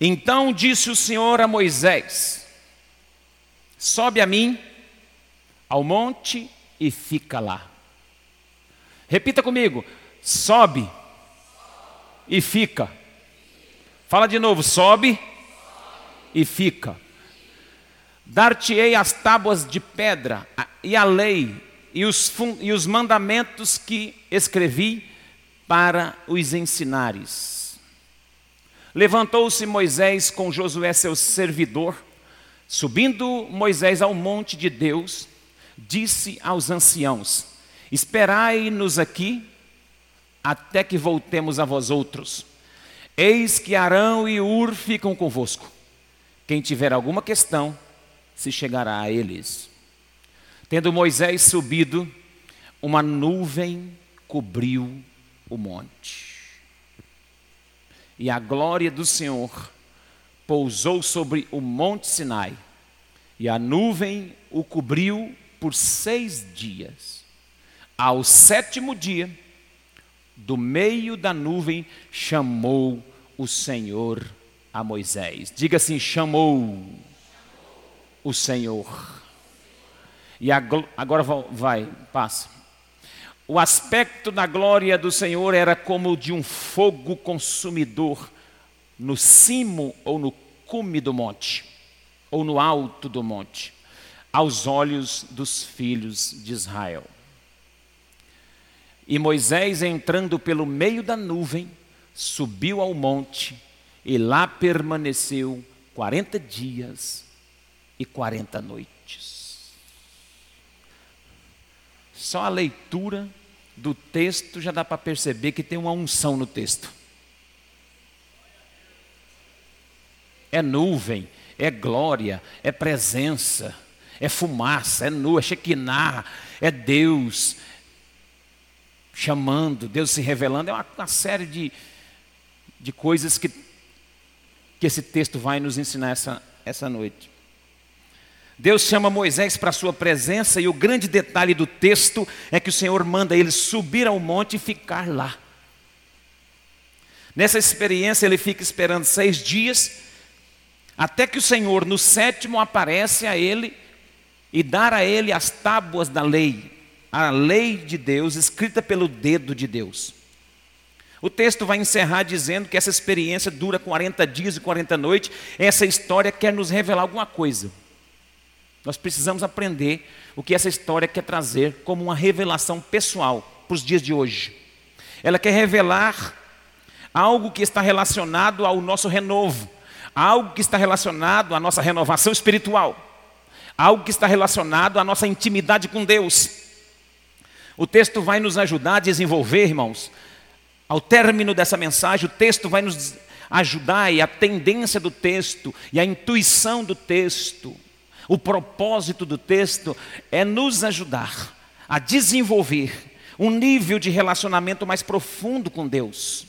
Então disse o Senhor a Moisés: Sobe a mim ao monte e fica lá. Repita comigo: sobe e fica. Fala de novo: sobe e fica. Dar-te-ei as tábuas de pedra e a lei e os, e os mandamentos que escrevi para os ensinares. Levantou-se Moisés com Josué, seu servidor. Subindo Moisés ao monte de Deus, disse aos anciãos: Esperai-nos aqui até que voltemos a vós outros. Eis que Arão e Ur ficam convosco. Quem tiver alguma questão, se chegará a eles. Tendo Moisés subido, uma nuvem cobriu o monte. E a glória do Senhor pousou sobre o monte Sinai, e a nuvem o cobriu por seis dias. Ao sétimo dia, do meio da nuvem, chamou o Senhor a Moisés. Diga assim: chamou o Senhor. E agora vai, passa. O aspecto da glória do Senhor era como de um fogo consumidor no cimo ou no cume do monte, ou no alto do monte aos olhos dos filhos de Israel. E Moisés, entrando pelo meio da nuvem, subiu ao monte e lá permaneceu quarenta dias e quarenta noites. Só a leitura do texto já dá para perceber que tem uma unção no texto. É nuvem, é glória, é presença é fumaça, é nu, é Shekinah, é Deus chamando, Deus se revelando, é uma, uma série de, de coisas que, que esse texto vai nos ensinar essa, essa noite. Deus chama Moisés para a sua presença, e o grande detalhe do texto é que o Senhor manda ele subir ao monte e ficar lá. Nessa experiência, ele fica esperando seis dias, até que o Senhor, no sétimo, aparece a ele e dar a ele as tábuas da lei, a lei de Deus escrita pelo dedo de Deus. O texto vai encerrar dizendo que essa experiência dura 40 dias e 40 noites. Essa história quer nos revelar alguma coisa. Nós precisamos aprender o que essa história quer trazer como uma revelação pessoal para os dias de hoje. Ela quer revelar algo que está relacionado ao nosso renovo, algo que está relacionado à nossa renovação espiritual algo que está relacionado à nossa intimidade com Deus. O texto vai nos ajudar a desenvolver, irmãos. Ao término dessa mensagem, o texto vai nos ajudar e a tendência do texto e a intuição do texto, o propósito do texto é nos ajudar a desenvolver um nível de relacionamento mais profundo com Deus.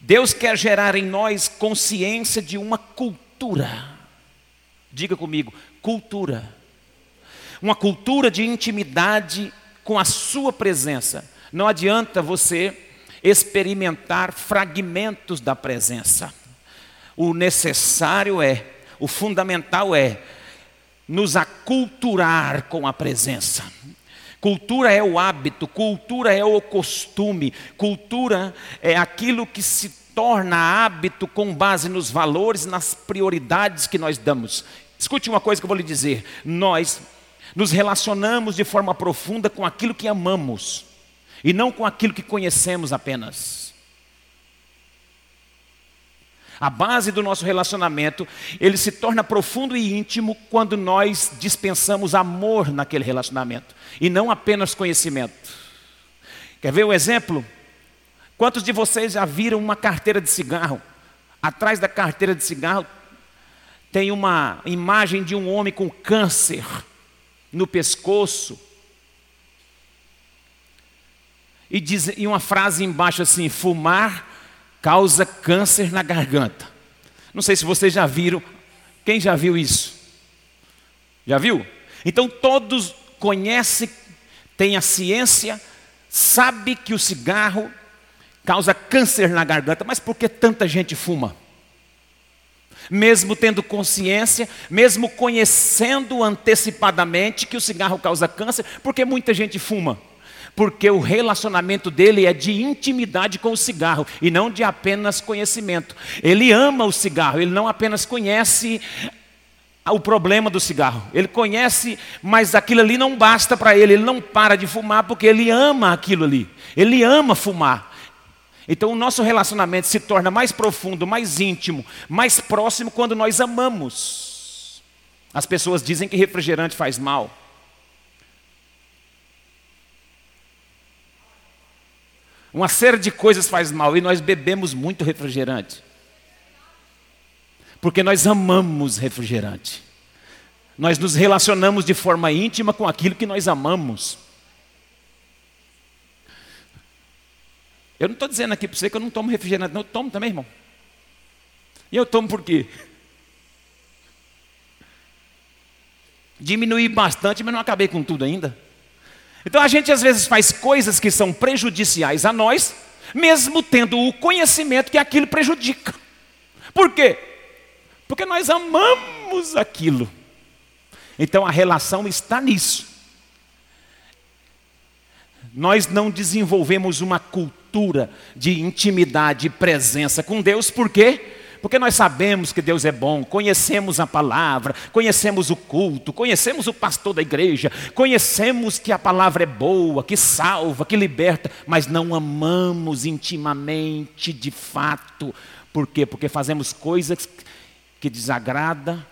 Deus quer gerar em nós consciência de uma cultura. Diga comigo, cultura. Uma cultura de intimidade com a sua presença. Não adianta você experimentar fragmentos da presença. O necessário é, o fundamental é, nos aculturar com a presença. Cultura é o hábito, cultura é o costume, cultura é aquilo que se torna hábito com base nos valores, nas prioridades que nós damos. Escute uma coisa que eu vou lhe dizer: nós nos relacionamos de forma profunda com aquilo que amamos e não com aquilo que conhecemos apenas. A base do nosso relacionamento, ele se torna profundo e íntimo quando nós dispensamos amor naquele relacionamento e não apenas conhecimento. Quer ver um exemplo? Quantos de vocês já viram uma carteira de cigarro? Atrás da carteira de cigarro tem uma imagem de um homem com câncer no pescoço. E, diz, e uma frase embaixo assim: fumar causa câncer na garganta. Não sei se vocês já viram. Quem já viu isso? Já viu? Então todos conhecem, têm a ciência, sabe que o cigarro causa câncer na garganta, mas por que tanta gente fuma? mesmo tendo consciência, mesmo conhecendo antecipadamente que o cigarro causa câncer, porque muita gente fuma. Porque o relacionamento dele é de intimidade com o cigarro e não de apenas conhecimento. Ele ama o cigarro, ele não apenas conhece o problema do cigarro. Ele conhece, mas aquilo ali não basta para ele. Ele não para de fumar porque ele ama aquilo ali. Ele ama fumar. Então o nosso relacionamento se torna mais profundo, mais íntimo, mais próximo quando nós amamos. As pessoas dizem que refrigerante faz mal. Uma série de coisas faz mal e nós bebemos muito refrigerante. Porque nós amamos refrigerante. Nós nos relacionamos de forma íntima com aquilo que nós amamos. Eu não estou dizendo aqui para você que eu não tomo refrigerante, não, eu tomo também, irmão. E eu tomo por quê? Diminuí bastante, mas não acabei com tudo ainda. Então a gente às vezes faz coisas que são prejudiciais a nós, mesmo tendo o conhecimento que aquilo prejudica. Por quê? Porque nós amamos aquilo. Então a relação está nisso. Nós não desenvolvemos uma cultura de intimidade e presença com Deus, por quê? Porque nós sabemos que Deus é bom, conhecemos a palavra, conhecemos o culto, conhecemos o pastor da igreja, conhecemos que a palavra é boa, que salva, que liberta, mas não amamos intimamente de fato. Por quê? Porque fazemos coisas que desagrada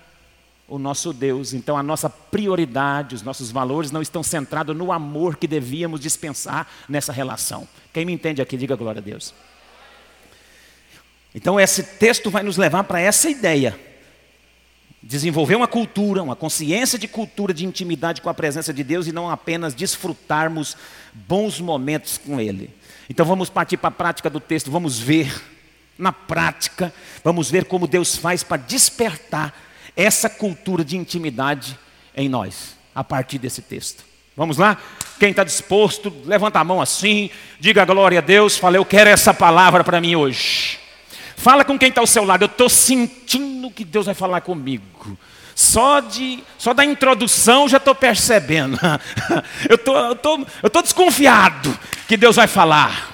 o nosso Deus. Então a nossa prioridade, os nossos valores não estão centrados no amor que devíamos dispensar nessa relação. Quem me entende aqui, diga glória a Deus. Então esse texto vai nos levar para essa ideia. Desenvolver uma cultura, uma consciência de cultura de intimidade com a presença de Deus e não apenas desfrutarmos bons momentos com Ele. Então vamos partir para a prática do texto, vamos ver na prática, vamos ver como Deus faz para despertar essa cultura de intimidade em nós, a partir desse texto. Vamos lá? Quem está disposto, levanta a mão assim, diga glória a Deus, fala, eu quero essa palavra para mim hoje. Fala com quem está ao seu lado, eu estou sentindo que Deus vai falar comigo. Só, de, só da introdução já estou percebendo. eu tô, estou tô, eu tô desconfiado que Deus vai falar.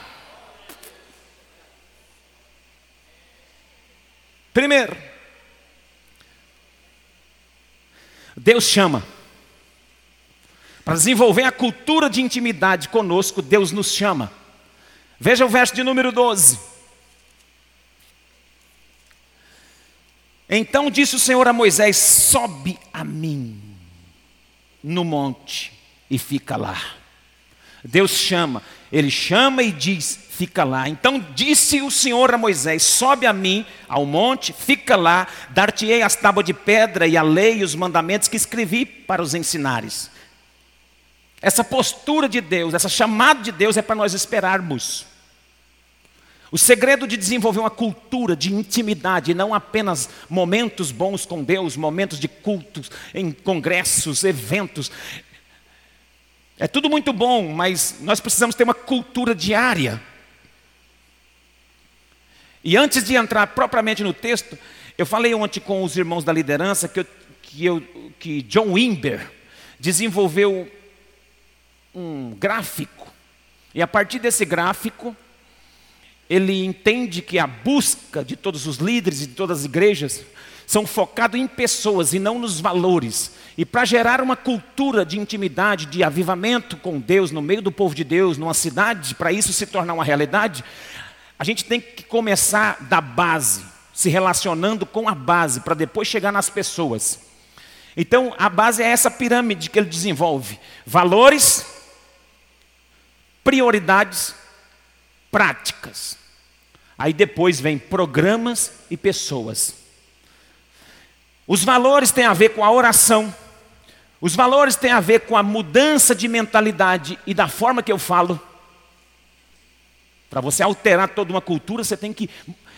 Primeiro, Deus chama. Para desenvolver a cultura de intimidade conosco, Deus nos chama. Veja o verso de número 12. Então disse o Senhor a Moisés: Sobe a mim no monte e fica lá. Deus chama, ele chama e diz: fica lá. Então disse o Senhor a Moisés: Sobe a mim ao monte, fica lá, dar-te-ei as tábuas de pedra e a lei e os mandamentos que escrevi para os ensinares. Essa postura de Deus, essa chamada de Deus é para nós esperarmos. O segredo de desenvolver uma cultura de intimidade, não apenas momentos bons com Deus, momentos de cultos, em congressos, eventos. É tudo muito bom, mas nós precisamos ter uma cultura diária. E antes de entrar propriamente no texto, eu falei ontem com os irmãos da liderança que, eu, que, eu, que John Wimber desenvolveu um gráfico. E a partir desse gráfico, ele entende que a busca de todos os líderes e de todas as igrejas são focados em pessoas e não nos valores. E para gerar uma cultura de intimidade, de avivamento com Deus no meio do povo de Deus, numa cidade, para isso se tornar uma realidade, a gente tem que começar da base, se relacionando com a base, para depois chegar nas pessoas. Então, a base é essa pirâmide que ele desenvolve: valores, prioridades, práticas. Aí depois vem programas e pessoas. Os valores têm a ver com a oração. Os valores têm a ver com a mudança de mentalidade e da forma que eu falo. Para você alterar toda uma cultura, você tem que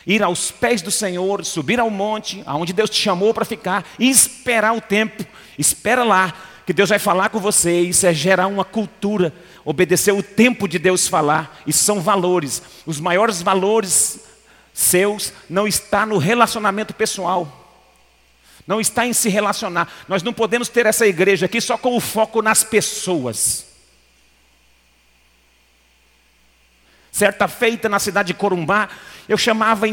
ir aos pés do Senhor, subir ao monte, aonde Deus te chamou para ficar, e esperar o tempo. Espera lá, que Deus vai falar com você. Isso é gerar uma cultura, obedecer o tempo de Deus falar. Isso são valores. Os maiores valores seus não está no relacionamento pessoal. Não está em se relacionar. Nós não podemos ter essa igreja aqui só com o foco nas pessoas. Certa feita na cidade de Corumbá, eu chamava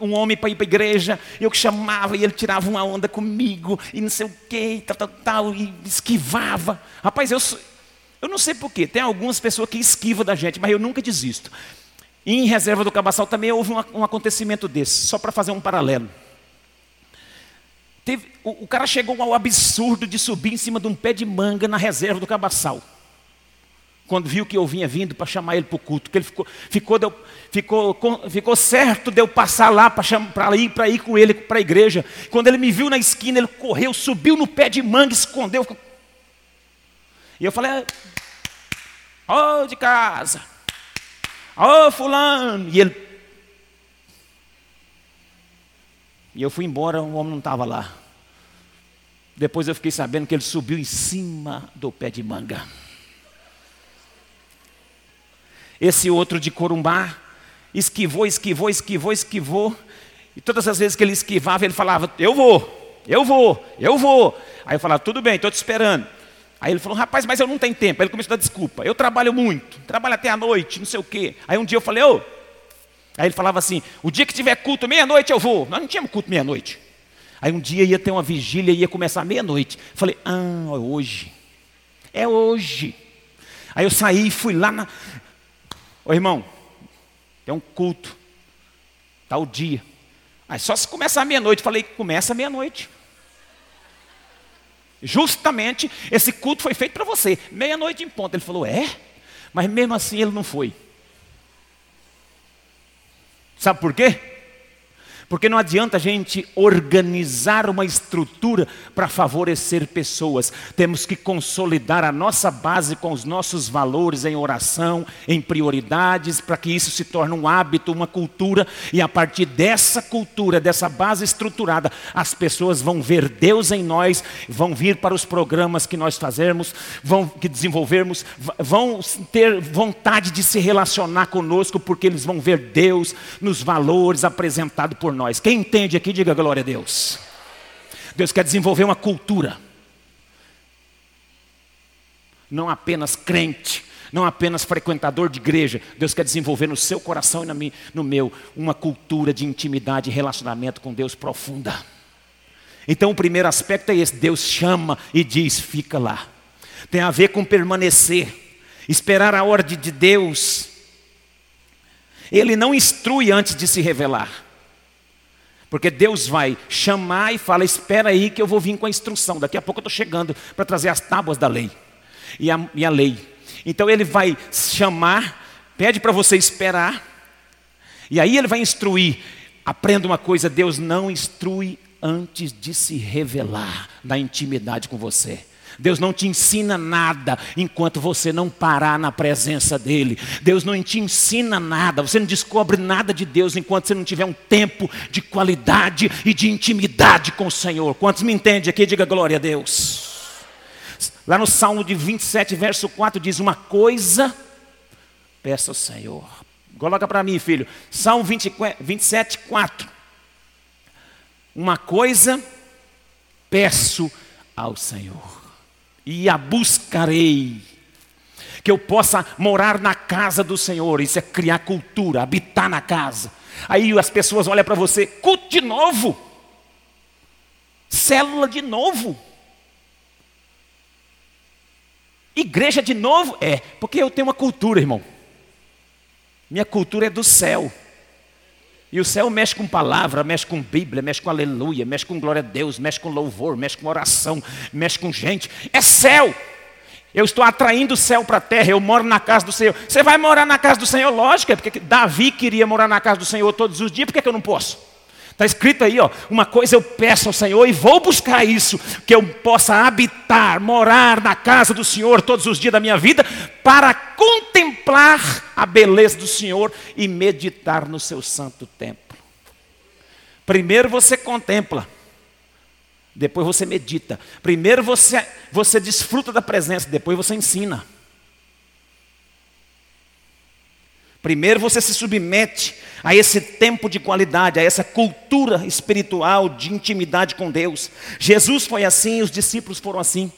um homem para ir para a igreja, eu chamava e ele tirava uma onda comigo, e não sei o que, tal, tal, tal, e esquivava. Rapaz, eu, eu não sei porquê, tem algumas pessoas que esquivam da gente, mas eu nunca desisto. E em Reserva do Cabaçal também houve um, um acontecimento desse, só para fazer um paralelo. Teve, o, o, cara chegou ao absurdo de subir em cima de um pé de manga na reserva do Cabaçal. Quando viu que eu vinha vindo para chamar ele para o culto, que ele ficou, ficou, deu, ficou, ficou certo de eu passar lá para ir, ir com ele para a igreja. Quando ele me viu na esquina, ele correu, subiu no pé de manga, escondeu. E eu falei, ô oh, de casa, ô oh, fulano. E ele E eu fui embora, o homem não estava lá. Depois eu fiquei sabendo que ele subiu em cima do pé de manga. Esse outro de Corumbá esquivou, esquivou, esquivou, esquivou. E todas as vezes que ele esquivava, ele falava: Eu vou, eu vou, eu vou. Aí eu falava: Tudo bem, estou te esperando. Aí ele falou: Rapaz, mas eu não tenho tempo. Aí ele começou a dar desculpa: Eu trabalho muito, trabalho até a noite, não sei o quê. Aí um dia eu falei: Ô, Aí ele falava assim: o dia que tiver culto meia-noite eu vou. Nós não tínhamos culto meia-noite. Aí um dia ia ter uma vigília, ia começar meia-noite. Falei: ah, é hoje. É hoje. Aí eu saí e fui lá na. Ô irmão, tem um culto. Tá o dia. Aí só se começar meia-noite. Falei: começa meia-noite. Justamente esse culto foi feito para você. Meia-noite em ponto. Ele falou: é? Mas mesmo assim ele não foi. Sabe por quê? Porque não adianta a gente organizar uma estrutura para favorecer pessoas. Temos que consolidar a nossa base com os nossos valores em oração, em prioridades, para que isso se torne um hábito, uma cultura. E a partir dessa cultura, dessa base estruturada, as pessoas vão ver Deus em nós, vão vir para os programas que nós fazemos, vão que desenvolvermos, vão ter vontade de se relacionar conosco, porque eles vão ver Deus nos valores apresentados por nós. Quem entende aqui, diga glória a Deus. Deus quer desenvolver uma cultura. Não apenas crente, não apenas frequentador de igreja. Deus quer desenvolver no seu coração e no meu uma cultura de intimidade e relacionamento com Deus profunda. Então o primeiro aspecto é esse: Deus chama e diz, fica lá. Tem a ver com permanecer, esperar a ordem de Deus. Ele não instrui antes de se revelar. Porque Deus vai chamar e fala: Espera aí que eu vou vir com a instrução. Daqui a pouco eu estou chegando para trazer as tábuas da lei e a, e a lei. Então ele vai chamar, pede para você esperar, e aí ele vai instruir. Aprenda uma coisa: Deus não instrui antes de se revelar na intimidade com você. Deus não te ensina nada enquanto você não parar na presença dEle. Deus não te ensina nada, você não descobre nada de Deus enquanto você não tiver um tempo de qualidade e de intimidade com o Senhor. Quantos me entendem aqui? Diga glória a Deus. Lá no Salmo de 27, verso 4 diz: Uma coisa peça ao Senhor. Coloca para mim, filho. Salmo 20, 27, 4. Uma coisa peço ao Senhor e a buscarei. Que eu possa morar na casa do Senhor, isso é criar cultura, habitar na casa. Aí as pessoas olham para você, culto de novo, célula de novo, igreja de novo. É, porque eu tenho uma cultura, irmão. Minha cultura é do céu. E o céu mexe com palavra, mexe com Bíblia, mexe com aleluia, mexe com glória a Deus, mexe com louvor, mexe com oração, mexe com gente. É céu. Eu estou atraindo o céu para a terra, eu moro na casa do Senhor. Você vai morar na casa do Senhor? Lógico, é porque Davi queria morar na casa do Senhor todos os dias, por que, que eu não posso? Está escrito aí, ó, uma coisa eu peço ao Senhor e vou buscar isso, que eu possa habitar, morar na casa do Senhor todos os dias da minha vida, para contemplar a beleza do Senhor e meditar no seu santo templo. Primeiro você contempla, depois você medita. Primeiro você, você desfruta da presença, depois você ensina. Primeiro você se submete a esse tempo de qualidade, a essa cultura espiritual de intimidade com Deus. Jesus foi assim, os discípulos foram assim.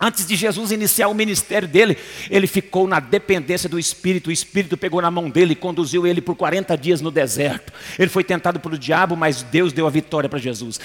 Antes de Jesus iniciar o ministério dele, ele ficou na dependência do Espírito. O Espírito pegou na mão dele e conduziu ele por 40 dias no deserto. Ele foi tentado pelo diabo, mas Deus deu a vitória para Jesus.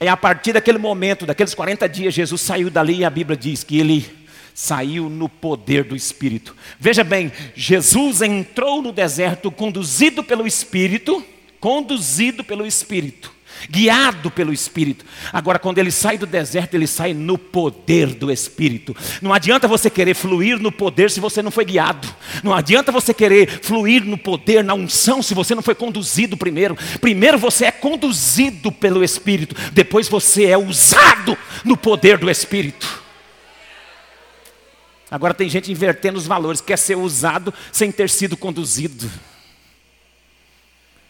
E a partir daquele momento, daqueles 40 dias, Jesus saiu dali e a Bíblia diz que ele saiu no poder do Espírito. Veja bem, Jesus entrou no deserto conduzido pelo Espírito, conduzido pelo Espírito guiado pelo Espírito. Agora, quando ele sai do deserto, ele sai no poder do Espírito. Não adianta você querer fluir no poder se você não foi guiado. Não adianta você querer fluir no poder, na unção, se você não foi conduzido primeiro. Primeiro você é conduzido pelo Espírito, depois você é usado no poder do Espírito. Agora tem gente invertendo os valores, quer ser usado sem ter sido conduzido.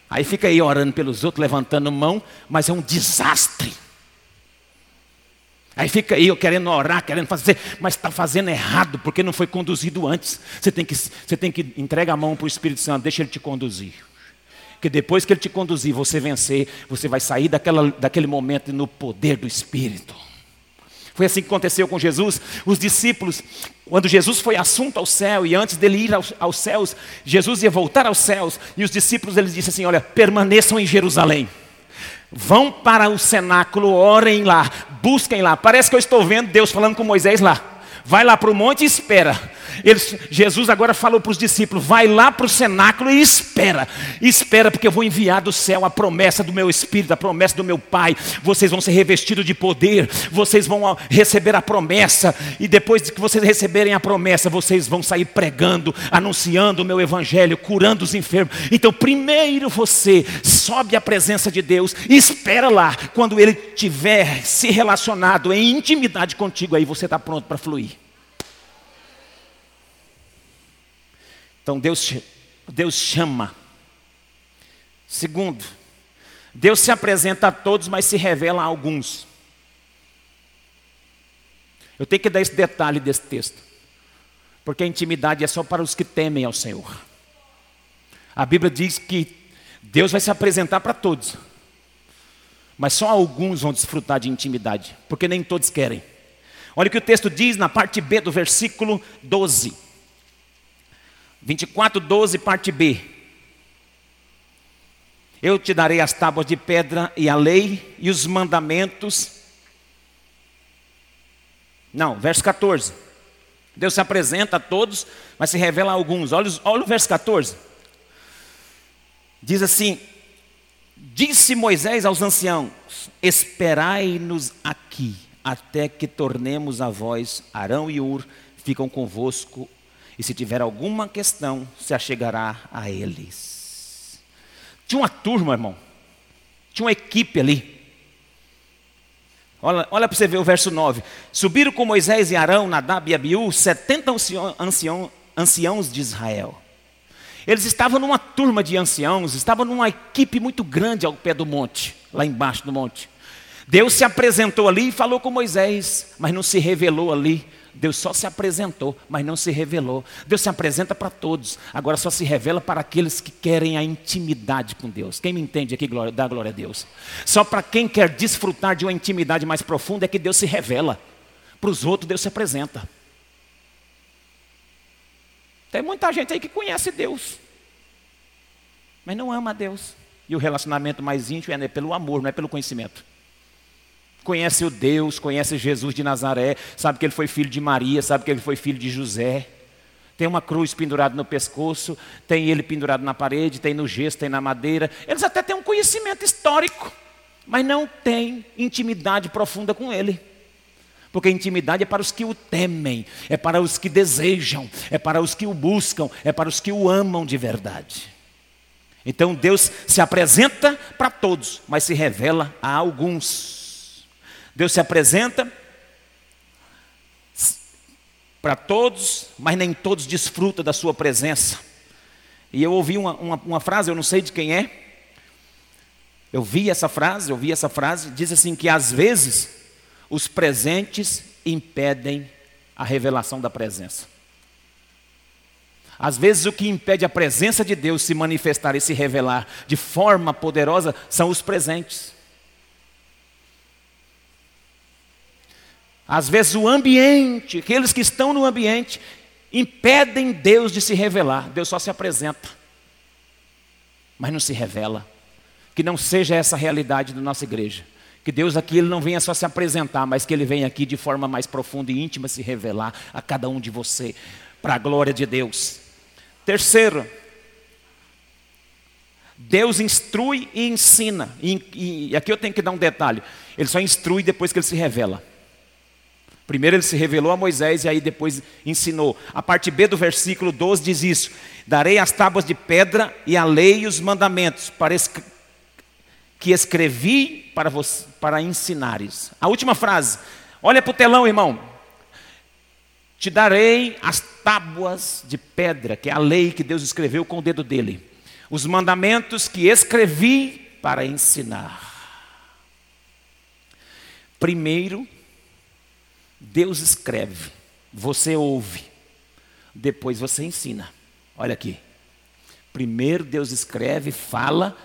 Aí fica aí orando pelos outros, levantando mão, mas é um desastre. Aí fica aí querendo orar, querendo fazer, mas está fazendo errado, porque não foi conduzido antes. Você tem que, você tem que entregar a mão para o Espírito Santo, deixa ele te conduzir. Porque depois que ele te conduzir, você vencer, você vai sair daquela, daquele momento no poder do Espírito. Foi assim que aconteceu com Jesus. Os discípulos, quando Jesus foi assunto ao céu e antes dele ir aos, aos céus, Jesus ia voltar aos céus e os discípulos eles disseram assim: Olha, permaneçam em Jerusalém. Vão para o cenáculo, orem lá, busquem lá. Parece que eu estou vendo Deus falando com Moisés lá. Vai lá para o monte e espera. Eles, Jesus agora falou para os discípulos: vai lá para o cenáculo e espera. Espera, porque eu vou enviar do céu a promessa do meu Espírito, a promessa do meu Pai. Vocês vão ser revestidos de poder, vocês vão receber a promessa, e depois de que vocês receberem a promessa, vocês vão sair pregando, anunciando o meu Evangelho, curando os enfermos. Então, primeiro você sobe à presença de Deus e espera lá, quando Ele tiver se relacionado em intimidade contigo, aí você está pronto para fluir. Então Deus, Deus chama. Segundo, Deus se apresenta a todos, mas se revela a alguns. Eu tenho que dar esse detalhe desse texto, porque a intimidade é só para os que temem ao Senhor. A Bíblia diz que Deus vai se apresentar para todos, mas só alguns vão desfrutar de intimidade, porque nem todos querem. Olha o que o texto diz na parte B do versículo 12. 24, 12, parte B. Eu te darei as tábuas de pedra e a lei e os mandamentos. Não, verso 14. Deus se apresenta a todos, mas se revela a alguns. Olha, olha o verso 14. Diz assim: Disse Moisés aos anciãos: Esperai-nos aqui, até que tornemos a vós, Arão e Ur, ficam convosco e se tiver alguma questão, se achegará a eles. Tinha uma turma, irmão. Tinha uma equipe ali. Olha, olha para você ver o verso 9. Subiram com Moisés e Arão, Nadab e Abiú, 70 ancião, anciãos de Israel. Eles estavam numa turma de anciãos, estavam numa equipe muito grande ao pé do monte, lá embaixo do monte. Deus se apresentou ali e falou com Moisés, mas não se revelou ali Deus só se apresentou, mas não se revelou. Deus se apresenta para todos, agora só se revela para aqueles que querem a intimidade com Deus. Quem me entende aqui, glória, dá glória a Deus. Só para quem quer desfrutar de uma intimidade mais profunda é que Deus se revela. Para os outros, Deus se apresenta. Tem muita gente aí que conhece Deus, mas não ama Deus. E o relacionamento mais íntimo é pelo amor, não é pelo conhecimento conhece o Deus, conhece Jesus de Nazaré, sabe que ele foi filho de Maria, sabe que ele foi filho de José. Tem uma cruz pendurada no pescoço, tem ele pendurado na parede, tem no gesso, tem na madeira. Eles até têm um conhecimento histórico, mas não têm intimidade profunda com ele. Porque intimidade é para os que o temem, é para os que desejam, é para os que o buscam, é para os que o amam de verdade. Então Deus se apresenta para todos, mas se revela a alguns. Deus se apresenta para todos, mas nem todos desfrutam da sua presença. E eu ouvi uma, uma, uma, frase, eu não sei de quem é. Eu vi essa frase, eu vi essa frase, diz assim que às vezes os presentes impedem a revelação da presença. Às vezes o que impede a presença de Deus se manifestar e se revelar de forma poderosa são os presentes. Às vezes o ambiente, aqueles que estão no ambiente, impedem Deus de se revelar. Deus só se apresenta, mas não se revela. Que não seja essa a realidade da nossa igreja. Que Deus aqui ele não venha só se apresentar, mas que Ele venha aqui de forma mais profunda e íntima se revelar a cada um de você, para a glória de Deus. Terceiro, Deus instrui e ensina. E, e, aqui eu tenho que dar um detalhe: Ele só instrui depois que Ele se revela. Primeiro ele se revelou a Moisés e aí depois ensinou. A parte B do versículo 12 diz isso: Darei as tábuas de pedra e a lei e os mandamentos para que escrevi para, para ensinares. A última frase, olha para o telão, irmão. Te darei as tábuas de pedra, que é a lei que Deus escreveu com o dedo dele. Os mandamentos que escrevi para ensinar. Primeiro, Deus escreve, você ouve, depois você ensina. Olha aqui. Primeiro Deus escreve, fala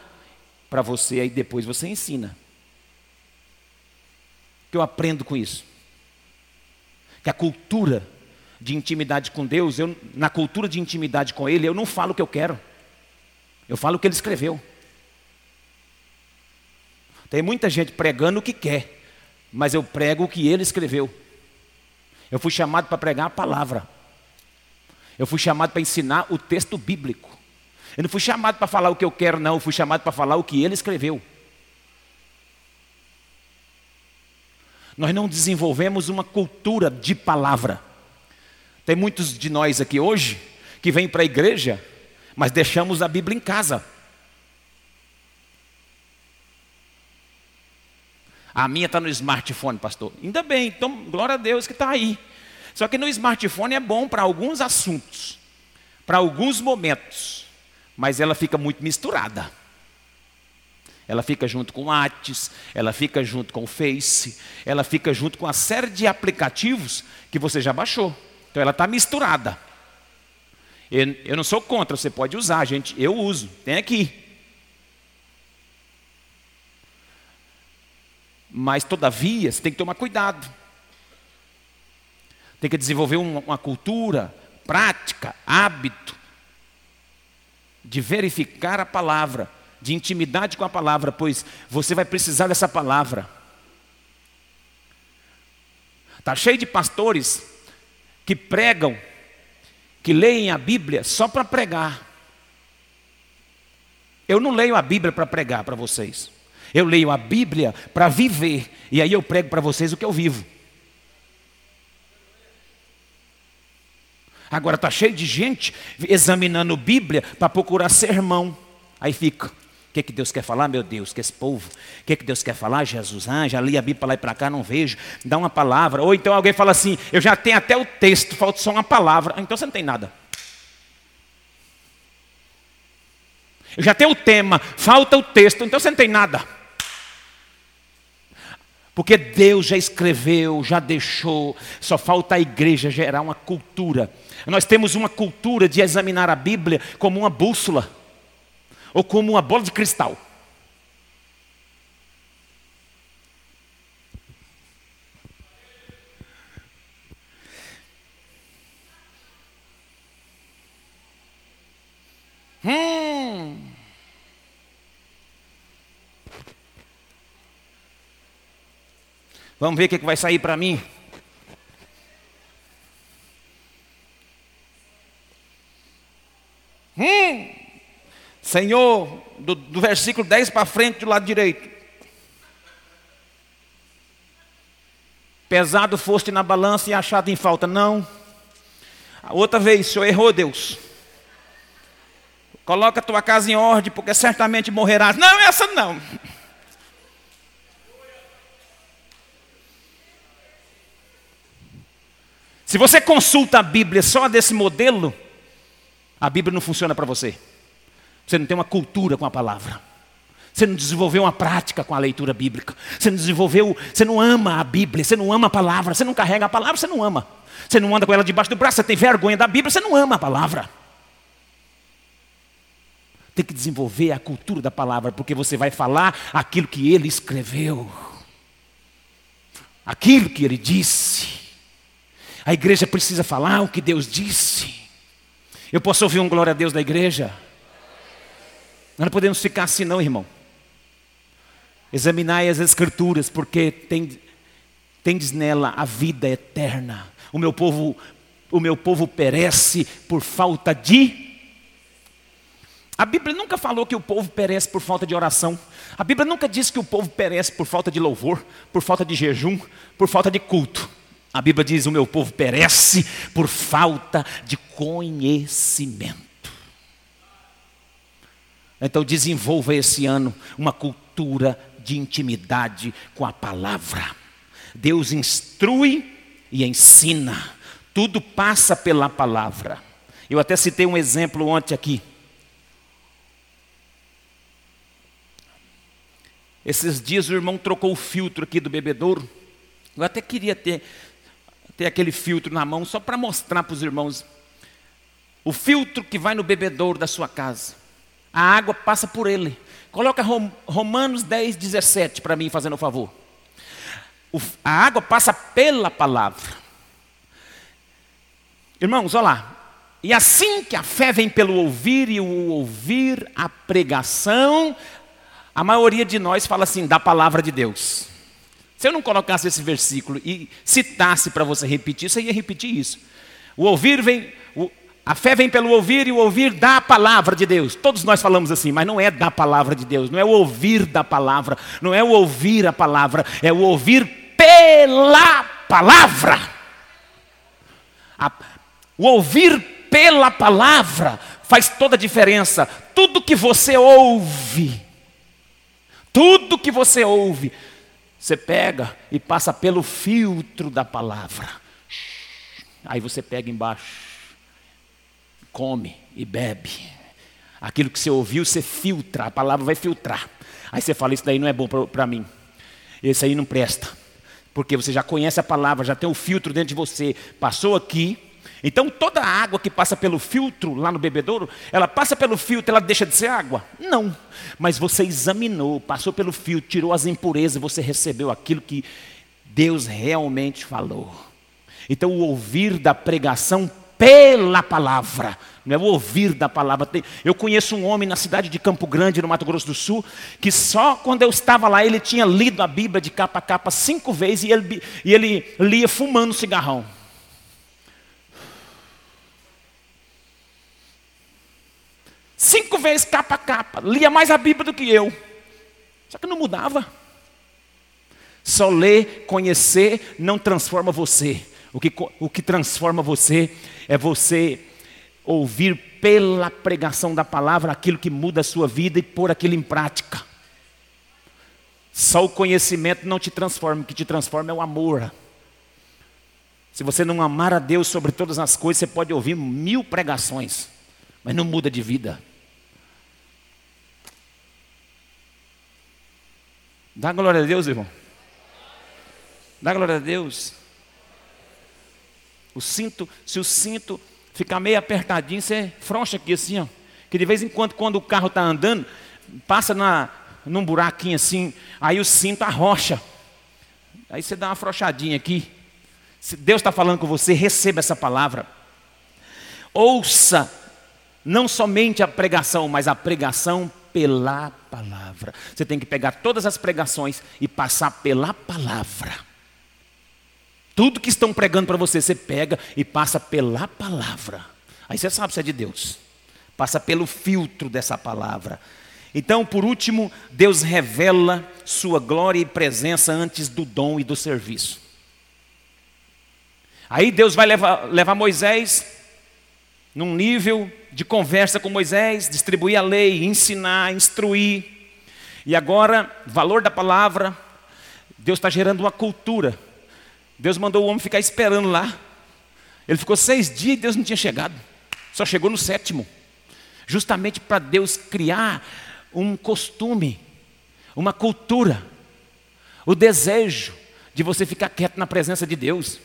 para você, aí depois você ensina. O que eu aprendo com isso? Que a cultura de intimidade com Deus, eu, na cultura de intimidade com Ele, eu não falo o que eu quero. Eu falo o que Ele escreveu. Tem muita gente pregando o que quer, mas eu prego o que Ele escreveu. Eu fui chamado para pregar a palavra. Eu fui chamado para ensinar o texto bíblico. Eu não fui chamado para falar o que eu quero, não. Eu fui chamado para falar o que ele escreveu. Nós não desenvolvemos uma cultura de palavra. Tem muitos de nós aqui hoje que vêm para a igreja, mas deixamos a Bíblia em casa. A minha está no smartphone, pastor. Ainda bem, então glória a Deus que está aí. Só que no smartphone é bom para alguns assuntos, para alguns momentos, mas ela fica muito misturada. Ela fica junto com o Whats, ela fica junto com o Face, ela fica junto com a série de aplicativos que você já baixou. Então ela está misturada. Eu, eu não sou contra, você pode usar, gente. Eu uso, tem aqui. Mas, todavia, você tem que tomar cuidado. Tem que desenvolver uma, cultura, prática, hábito de verificar a palavra, de intimidade com a palavra, pois você vai precisar dessa palavra. Está cheio de pastores que pregam, que leem a Bíblia só para pregar. Eu não leio a Bíblia para pregar para vocês. Eu leio a Bíblia para viver. E aí eu prego para vocês o que eu vivo. Agora está cheio de gente examinando Bíblia para procurar sermão. Aí fica. O que, que Deus quer falar, meu Deus, que esse povo? O que, que Deus quer falar, Jesus? Ah, já li a Bíblia para lá e para cá, não vejo. Dá uma palavra. Ou então alguém fala assim: eu já tenho até o texto, falta só uma palavra. Então você não tem nada. Eu já tenho o tema, falta o texto, então você não tem nada. Porque Deus já escreveu, já deixou, só falta a igreja gerar uma cultura. Nós temos uma cultura de examinar a Bíblia como uma bússola, ou como uma bola de cristal. Hum. Vamos ver o que vai sair para mim. Hum, Senhor, do, do versículo 10 para frente, do lado direito. Pesado foste na balança e achado em falta. Não. Outra vez, Senhor errou, Deus. Coloca a tua casa em ordem, porque certamente morrerás. Não, essa não. Se você consulta a Bíblia só desse modelo, a Bíblia não funciona para você. Você não tem uma cultura com a palavra. Você não desenvolveu uma prática com a leitura bíblica. Você não desenvolveu, você não ama a Bíblia, você não ama a palavra, você não carrega a palavra, você não ama. Você não anda com ela debaixo do braço, você tem vergonha da Bíblia, você não ama a palavra. Tem que desenvolver a cultura da palavra, porque você vai falar aquilo que ele escreveu, aquilo que ele disse. A igreja precisa falar o que Deus disse. Eu posso ouvir um glória a Deus da igreja? Nós não podemos ficar assim, não, irmão. Examinai as Escrituras, porque tem, tendes nela a vida eterna. O meu povo, o meu povo perece por falta de. A Bíblia nunca falou que o povo perece por falta de oração. A Bíblia nunca disse que o povo perece por falta de louvor, por falta de jejum, por falta de culto. A Bíblia diz: o meu povo perece por falta de conhecimento. Então desenvolva esse ano uma cultura de intimidade com a palavra. Deus instrui e ensina. Tudo passa pela palavra. Eu até citei um exemplo ontem aqui. Esses dias o irmão trocou o filtro aqui do bebedouro. Eu até queria ter, ter aquele filtro na mão só para mostrar para os irmãos. O filtro que vai no bebedouro da sua casa. A água passa por ele. Coloca Romanos 10, 17 para mim, fazendo o favor. a água passa pela palavra. Irmãos, olha lá. E assim que a fé vem pelo ouvir e o ouvir a pregação, a maioria de nós fala assim, da palavra de Deus. Se eu não colocasse esse versículo e citasse para você repetir, você ia repetir isso. O ouvir vem, o, a fé vem pelo ouvir e o ouvir da palavra de Deus. Todos nós falamos assim, mas não é da palavra de Deus, não é o ouvir da palavra, não é o ouvir a palavra, é o ouvir pela palavra. A, o ouvir pela palavra faz toda a diferença. Tudo que você ouve, tudo que você ouve, você pega e passa pelo filtro da palavra. Aí você pega embaixo, come e bebe. Aquilo que você ouviu, você filtra, a palavra vai filtrar. Aí você fala: Isso daí não é bom para mim, esse aí não presta. Porque você já conhece a palavra, já tem o filtro dentro de você, passou aqui, então toda a água que passa pelo filtro lá no bebedouro, ela passa pelo filtro, ela deixa de ser água? Não. Mas você examinou, passou pelo filtro, tirou as impurezas, você recebeu aquilo que Deus realmente falou. Então o ouvir da pregação pela palavra, não é o ouvir da palavra. Eu conheço um homem na cidade de Campo Grande, no Mato Grosso do Sul, que só quando eu estava lá ele tinha lido a Bíblia de capa a capa cinco vezes e ele, e ele lia fumando cigarrão. Cinco vezes capa a capa. Lia mais a Bíblia do que eu. Só que não mudava. Só ler, conhecer, não transforma você. O que, o que transforma você é você ouvir pela pregação da palavra aquilo que muda a sua vida e pôr aquilo em prática. Só o conhecimento não te transforma, o que te transforma é o amor. Se você não amar a Deus sobre todas as coisas, você pode ouvir mil pregações, mas não muda de vida. Dá glória a Deus, irmão. Dá glória a Deus. O cinto, se o cinto ficar meio apertadinho, você froncha aqui assim, ó. Que de vez em quando, quando o carro está andando, passa na, num buraquinho assim, aí o cinto arrocha. Aí você dá uma afrouxadinha aqui. Se Deus está falando com você, receba essa palavra. Ouça não somente a pregação, mas a pregação pela palavra. Você tem que pegar todas as pregações e passar pela palavra. Tudo que estão pregando para você, você pega e passa pela palavra. Aí você sabe se é de Deus. Passa pelo filtro dessa palavra. Então, por último, Deus revela sua glória e presença antes do dom e do serviço. Aí Deus vai levar, levar Moisés num nível de conversa com Moisés, distribuir a lei, ensinar, instruir. E agora, valor da palavra, Deus está gerando uma cultura. Deus mandou o homem ficar esperando lá. Ele ficou seis dias e Deus não tinha chegado. Só chegou no sétimo. Justamente para Deus criar um costume, uma cultura, o desejo de você ficar quieto na presença de Deus.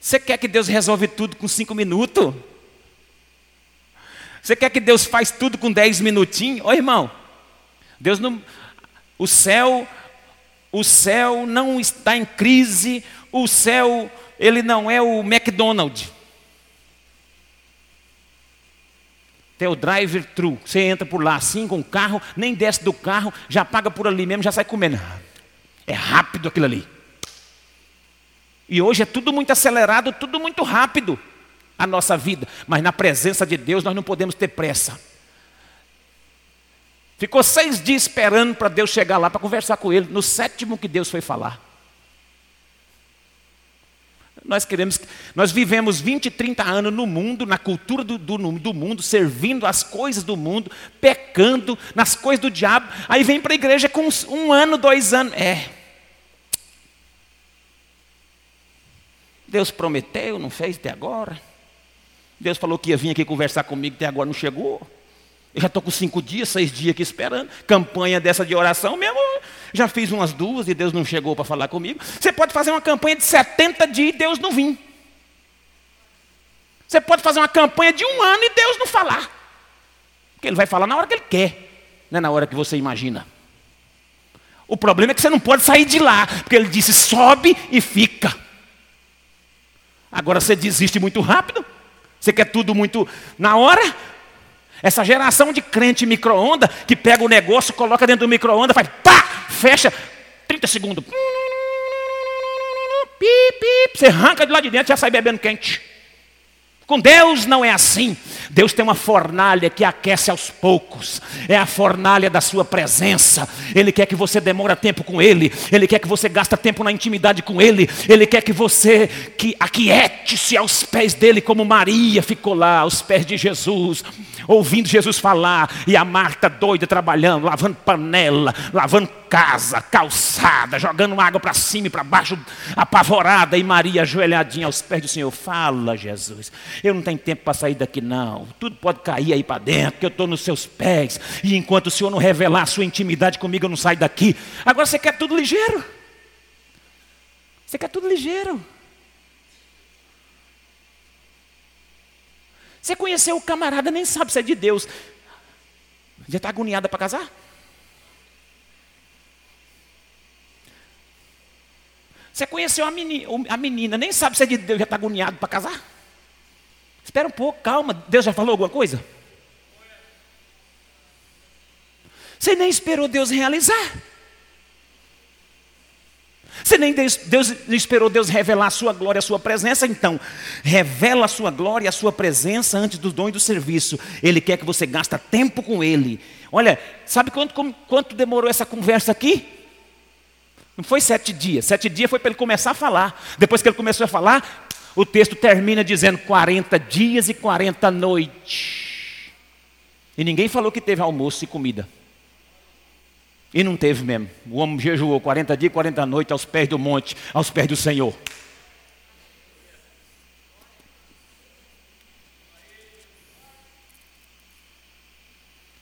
Você quer que Deus resolve tudo com cinco minutos? Você quer que Deus faz tudo com 10 minutinhos? Ô irmão, Deus não. O céu, o céu não está em crise, o céu, ele não é o McDonald's. Tem o drive-thru, você entra por lá assim com o carro, nem desce do carro, já paga por ali mesmo, já sai comendo. É rápido aquilo ali. E hoje é tudo muito acelerado, tudo muito rápido a nossa vida, mas na presença de Deus nós não podemos ter pressa. Ficou seis dias esperando para Deus chegar lá para conversar com ele, no sétimo que Deus foi falar. Nós queremos, nós vivemos 20, 30 anos no mundo, na cultura do, do, do mundo, servindo as coisas do mundo, pecando nas coisas do diabo. Aí vem para a igreja com um ano, dois anos. É. Deus prometeu, não fez até agora. Deus falou que ia vir aqui conversar comigo, até agora não chegou. Eu já estou com cinco dias, seis dias aqui esperando. Campanha dessa de oração mesmo. Já fiz umas duas e Deus não chegou para falar comigo. Você pode fazer uma campanha de 70 dias e Deus não vir. Você pode fazer uma campanha de um ano e Deus não falar. Porque Ele vai falar na hora que Ele quer, não é na hora que você imagina. O problema é que você não pode sair de lá, porque Ele disse: sobe e fica. Agora você desiste muito rápido, você quer tudo muito na hora, essa geração de crente micro-onda que pega o negócio, coloca dentro do micro-onda, faz pá, fecha, 30 segundos. Pip, pip, você arranca de lá de dentro e já sai bebendo quente. Com Deus não é assim. Deus tem uma fornalha que aquece aos poucos. É a fornalha da sua presença. Ele quer que você demora tempo com Ele. Ele quer que você gasta tempo na intimidade com Ele. Ele quer que você que aquiete-se aos pés dele, como Maria ficou lá, aos pés de Jesus, ouvindo Jesus falar. E a Marta doida trabalhando, lavando panela, lavando casa, calçada, jogando água para cima e para baixo, apavorada. E Maria ajoelhadinha aos pés do Senhor. Fala, Jesus. Eu não tenho tempo para sair daqui, não. Tudo pode cair aí para dentro, que eu estou nos seus pés. E enquanto o Senhor não revelar a sua intimidade comigo, eu não saio daqui. Agora você quer tudo ligeiro. Você quer tudo ligeiro. Você conheceu o camarada, nem sabe se é de Deus. Já está agoniada para casar? Você conheceu a menina, a menina, nem sabe se é de Deus, já está agoniado para casar? Espera um pouco, calma. Deus já falou alguma coisa? Você nem esperou Deus realizar. Você nem Deus, Deus esperou Deus revelar a sua glória, a sua presença, então revela a sua glória, a sua presença antes do dom e do serviço. Ele quer que você gaste tempo com Ele. Olha, sabe quanto, quanto demorou essa conversa aqui? Não foi sete dias. Sete dias foi para ele começar a falar. Depois que ele começou a falar, o texto termina dizendo 40 dias e 40 noites. E ninguém falou que teve almoço e comida. E não teve mesmo. O homem jejuou 40 dias e 40 noites aos pés do monte, aos pés do Senhor.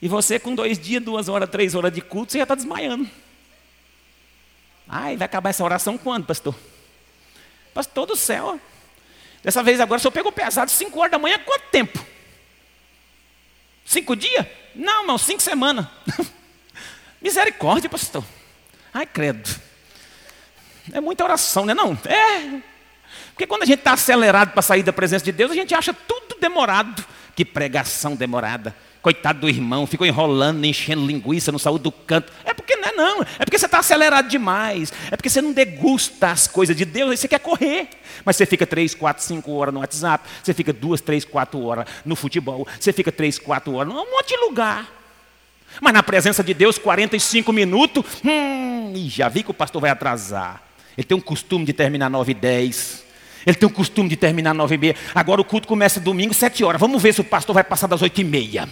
E você com dois dias, duas horas, três horas de culto, você já está desmaiando. Ai, vai acabar essa oração quando, pastor? Pastor do céu. Dessa vez agora o senhor pegou pesado, 5 horas da manhã, quanto tempo? Cinco dias? Não, irmão, cinco semanas. Misericórdia, pastor. Ai, credo. É muita oração, né? Não, é. Porque quando a gente está acelerado para sair da presença de Deus, a gente acha tudo demorado. Que pregação demorada. Coitado do irmão, ficou enrolando, enchendo linguiça, não saiu do canto. É porque não é não, é porque você está acelerado demais. É porque você não degusta as coisas de Deus, aí você quer correr. Mas você fica três, quatro, cinco horas no WhatsApp, você fica duas, três, quatro horas no futebol, você fica três, quatro horas num monte de lugar. Mas na presença de Deus, 45 minutos, hum, já vi que o pastor vai atrasar. Ele tem um costume de terminar 9 e 10. Ele tem o costume de terminar 9 e meia. Agora o culto começa domingo, 7 horas. Vamos ver se o pastor vai passar das 8 e meia.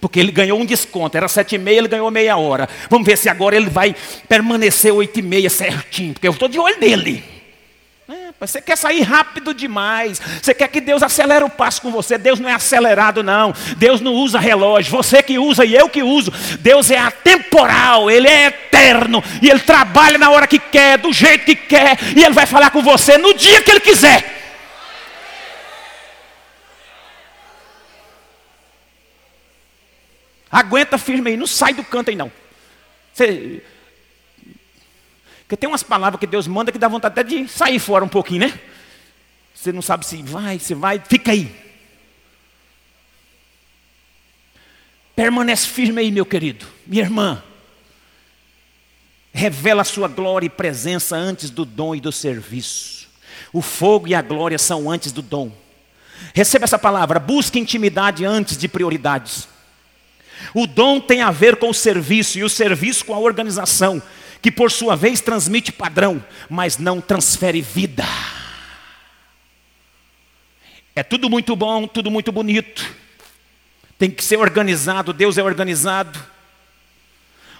Porque ele ganhou um desconto, era sete e meia, ele ganhou meia hora. Vamos ver se agora ele vai permanecer oito e meia certinho, porque eu estou de olho nele. É, você quer sair rápido demais. Você quer que Deus acelere o passo com você. Deus não é acelerado, não. Deus não usa relógio. Você que usa e eu que uso. Deus é atemporal, Ele é eterno. E Ele trabalha na hora que quer, do jeito que quer. E Ele vai falar com você no dia que Ele quiser. Aguenta firme aí, não sai do canto aí não. Você... Porque tem umas palavras que Deus manda que dá vontade até de sair fora um pouquinho, né? Você não sabe se vai, se vai, fica aí. Permanece firme aí, meu querido, minha irmã. Revela a sua glória e presença antes do dom e do serviço. O fogo e a glória são antes do dom. Receba essa palavra, busque intimidade antes de prioridades. O dom tem a ver com o serviço e o serviço com a organização, que por sua vez transmite padrão, mas não transfere vida. É tudo muito bom, tudo muito bonito. Tem que ser organizado, Deus é organizado.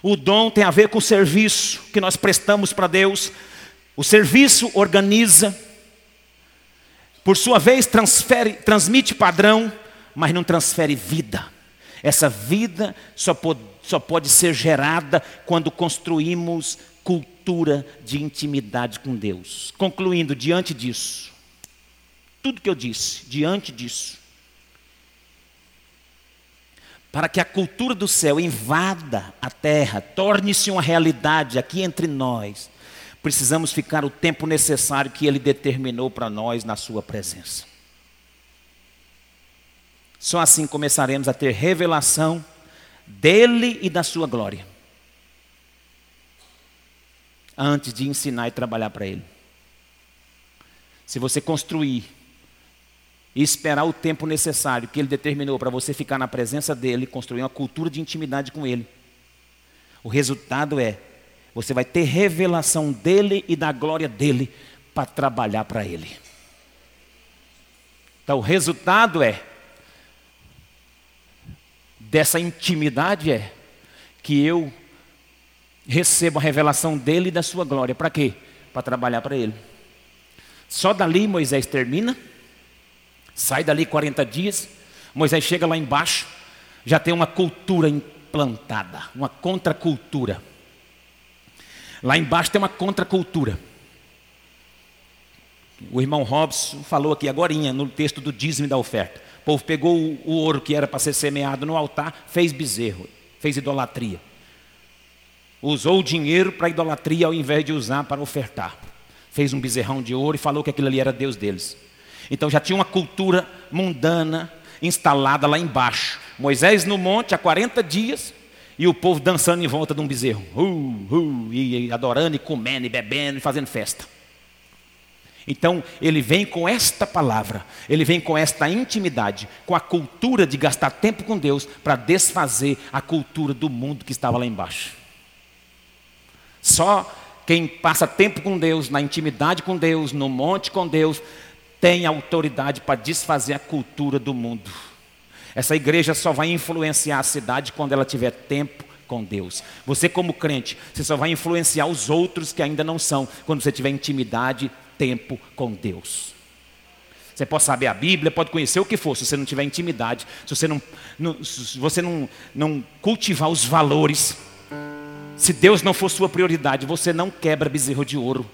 O dom tem a ver com o serviço que nós prestamos para Deus. O serviço organiza, por sua vez transfere, transmite padrão, mas não transfere vida. Essa vida só pode, só pode ser gerada quando construímos cultura de intimidade com Deus. Concluindo, diante disso, tudo que eu disse, diante disso, para que a cultura do céu invada a terra, torne-se uma realidade aqui entre nós, precisamos ficar o tempo necessário que Ele determinou para nós na Sua presença. Só assim começaremos a ter revelação dele e da sua glória. Antes de ensinar e trabalhar para ele. Se você construir e esperar o tempo necessário que ele determinou para você ficar na presença dele, construir uma cultura de intimidade com ele, o resultado é você vai ter revelação dele e da glória dele para trabalhar para ele. Então, o resultado é dessa intimidade é que eu recebo a revelação dele e da sua glória. Para quê? Para trabalhar para ele. Só dali Moisés termina, sai dali 40 dias, Moisés chega lá embaixo, já tem uma cultura implantada, uma contracultura. Lá embaixo tem uma contracultura. O irmão Robson falou aqui agora no texto do dízimo da oferta povo pegou o, o ouro que era para ser semeado no altar, fez bezerro, fez idolatria. Usou o dinheiro para idolatria ao invés de usar para ofertar. Fez um bezerrão de ouro e falou que aquilo ali era Deus deles. Então já tinha uma cultura mundana instalada lá embaixo. Moisés no monte há 40 dias e o povo dançando em volta de um bezerro. Uh, uh, e adorando e comendo e bebendo e fazendo festa. Então, ele vem com esta palavra, ele vem com esta intimidade, com a cultura de gastar tempo com Deus para desfazer a cultura do mundo que estava lá embaixo. Só quem passa tempo com Deus, na intimidade com Deus, no monte com Deus, tem autoridade para desfazer a cultura do mundo. Essa igreja só vai influenciar a cidade quando ela tiver tempo com Deus. Você, como crente, você só vai influenciar os outros que ainda não são, quando você tiver intimidade tempo com Deus. Você pode saber a Bíblia, pode conhecer o que for, se você não tiver intimidade, se você não, não, se você não, não cultivar os valores, se Deus não for sua prioridade, você não quebra bezerro de ouro.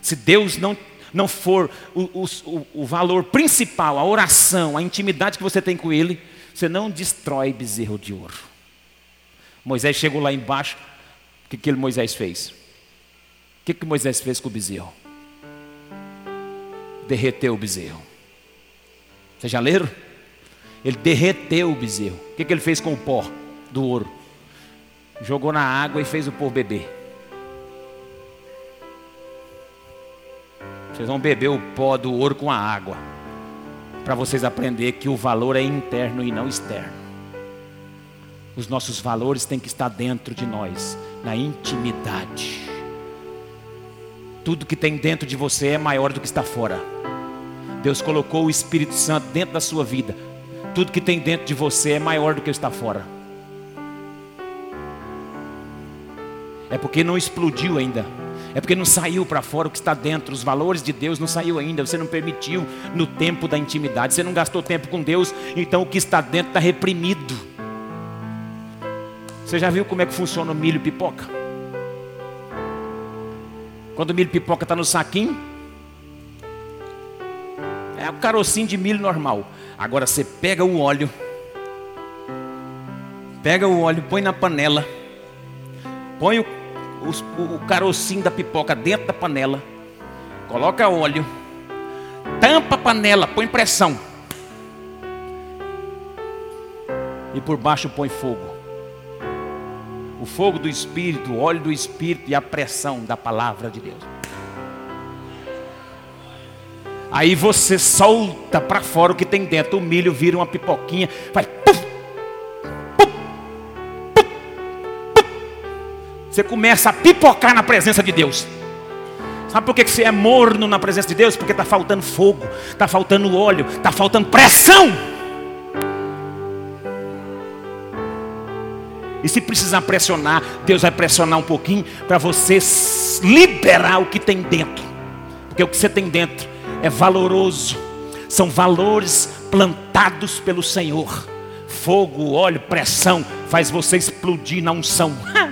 Se Deus não, não for o, o, o valor principal, a oração, a intimidade que você tem com Ele, você não destrói bezerro de ouro. Moisés chegou lá embaixo, o que, que Moisés fez? Que, que Moisés fez com o bezerro? Derreteu o bezerro. Vocês já leram? Ele derreteu o bezerro. O que, que ele fez com o pó do ouro? Jogou na água e fez o povo beber. Vocês vão beber o pó do ouro com a água. Para vocês aprenderem que o valor é interno e não externo. Os nossos valores têm que estar dentro de nós, na intimidade. Tudo que tem dentro de você é maior do que está fora. Deus colocou o Espírito Santo dentro da sua vida. Tudo que tem dentro de você é maior do que está fora. É porque não explodiu ainda. É porque não saiu para fora o que está dentro. Os valores de Deus não saiu ainda. Você não permitiu no tempo da intimidade. Você não gastou tempo com Deus. Então o que está dentro está reprimido. Você já viu como é que funciona o milho pipoca? Quando o milho pipoca está no saquinho, é o carocinho de milho normal. Agora você pega o óleo, Pega o óleo, põe na panela. Põe o, o, o carocinho da pipoca dentro da panela. Coloca óleo. Tampa a panela, põe pressão. E por baixo põe fogo. O fogo do Espírito, o óleo do Espírito e a pressão da palavra de Deus. Aí você solta para fora o que tem dentro. O milho vira uma pipoquinha, vai puf, puf, puf, Você começa a pipocar na presença de Deus. Sabe por que você é morno na presença de Deus? Porque está faltando fogo, está faltando óleo, está faltando pressão. E se precisar pressionar, Deus vai pressionar um pouquinho para você liberar o que tem dentro. Porque o que você tem dentro é valoroso. São valores plantados pelo Senhor. Fogo, óleo, pressão faz você explodir na unção.